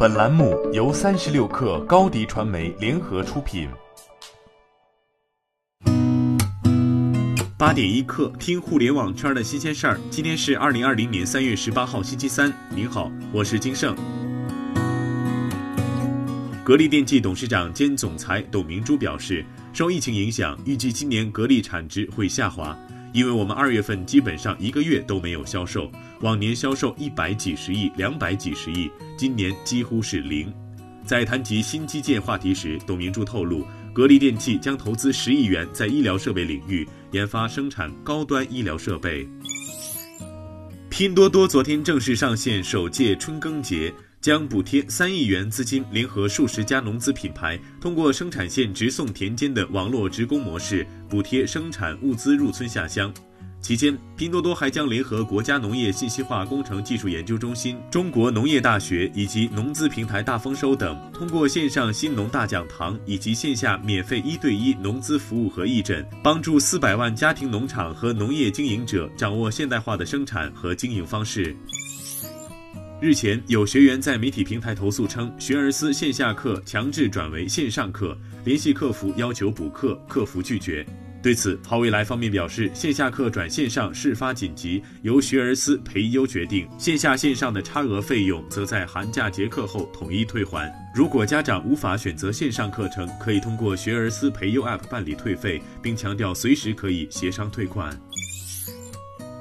本栏目由三十六氪高低传媒联合出品。八点一刻，听互联网圈的新鲜事儿。今天是二零二零年三月十八号，星期三。您好，我是金盛。格力电器董事长兼总裁董明珠表示，受疫情影响，预计今年格力产值会下滑。因为我们二月份基本上一个月都没有销售，往年销售一百几十亿、两百几十亿，今年几乎是零。在谈及新基建话题时，董明珠透露，格力电器将投资十亿元在医疗设备领域研发生产高端医疗设备。拼多多昨天正式上线首届春耕节。将补贴三亿元资金，联合数十家农资品牌，通过生产线直送田间的网络直供模式，补贴生产物资入村下乡。期间，拼多多还将联合国家农业信息化工程技术研究中心、中国农业大学以及农资平台大丰收等，通过线上新农大讲堂以及线下免费一对一农资服务和义诊，帮助四百万家庭农场和农业经营者掌握现代化的生产和经营方式。日前，有学员在媒体平台投诉称，学而思线下课强制转为线上课，联系客服要求补课，客服拒绝。对此，好未来方面表示，线下课转线上事发紧急，由学而思培优决定，线下线上的差额费用则在寒假结课后统一退还。如果家长无法选择线上课程，可以通过学而思培优 App 办理退费，并强调随时可以协商退款。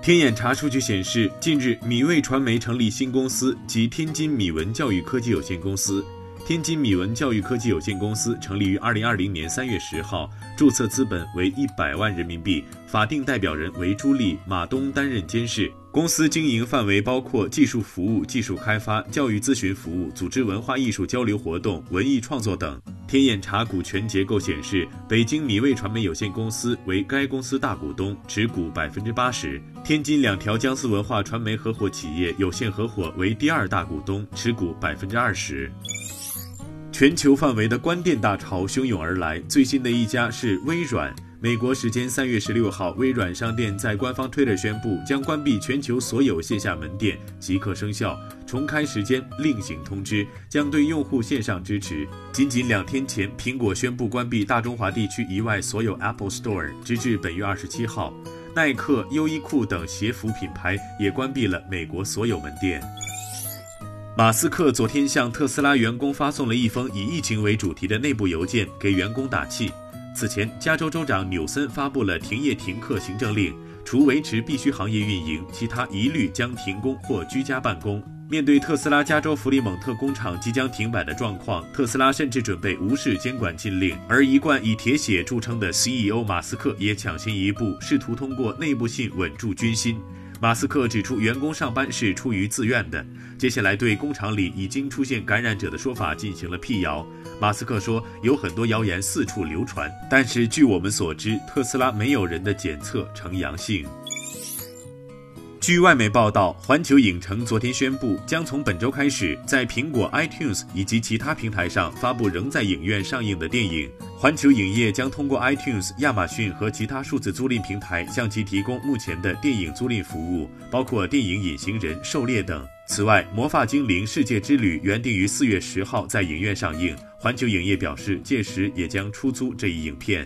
天眼查数据显示，近日米味传媒成立新公司，即天津米文教育科技有限公司。天津米文教育科技有限公司成立于二零二零年三月十号，注册资本为一百万人民币，法定代表人为朱莉、马东担任监事。公司经营范围包括技术服务、技术开发、教育咨询服务、组织文化艺术交流活动、文艺创作等。天眼查股权结构显示，北京米味传媒有限公司为该公司大股东，持股百分之八十；天津两条江苏文化传媒合伙企业有限合伙为第二大股东，持股百分之二十。全球范围的关店大潮汹涌而来，最新的一家是微软。美国时间三月十六号，微软商店在官方推特宣布将关闭全球所有线下门店，即刻生效。重开时间另行通知，将对用户线上支持。仅仅两天前，苹果宣布关闭大中华地区以外所有 Apple Store，直至本月二十七号。耐克、优衣库等鞋服品牌也关闭了美国所有门店。马斯克昨天向特斯拉员工发送了一封以疫情为主题的内部邮件，给员工打气。此前，加州州长纽森发布了停业停课行政令，除维持必须行业运营，其他一律将停工或居家办公。面对特斯拉加州弗里蒙特工厂即将停摆的状况，特斯拉甚至准备无视监管禁令。而一贯以铁血著称的 CEO 马斯克也抢先一步，试图通过内部信稳住军心。马斯克指出，员工上班是出于自愿的。接下来，对工厂里已经出现感染者的说法进行了辟谣。马斯克说，有很多谣言四处流传，但是据我们所知，特斯拉没有人的检测呈阳性。据外媒报道，环球影城昨天宣布，将从本周开始，在苹果 iTunes 以及其他平台上发布仍在影院上映的电影。环球影业将通过 iTunes、亚马逊和其他数字租赁平台向其提供目前的电影租赁服务，包括电影《隐形人》《狩猎》等。此外，《魔法精灵：世界之旅》原定于四月十号在影院上映，环球影业表示，届时也将出租这一影片。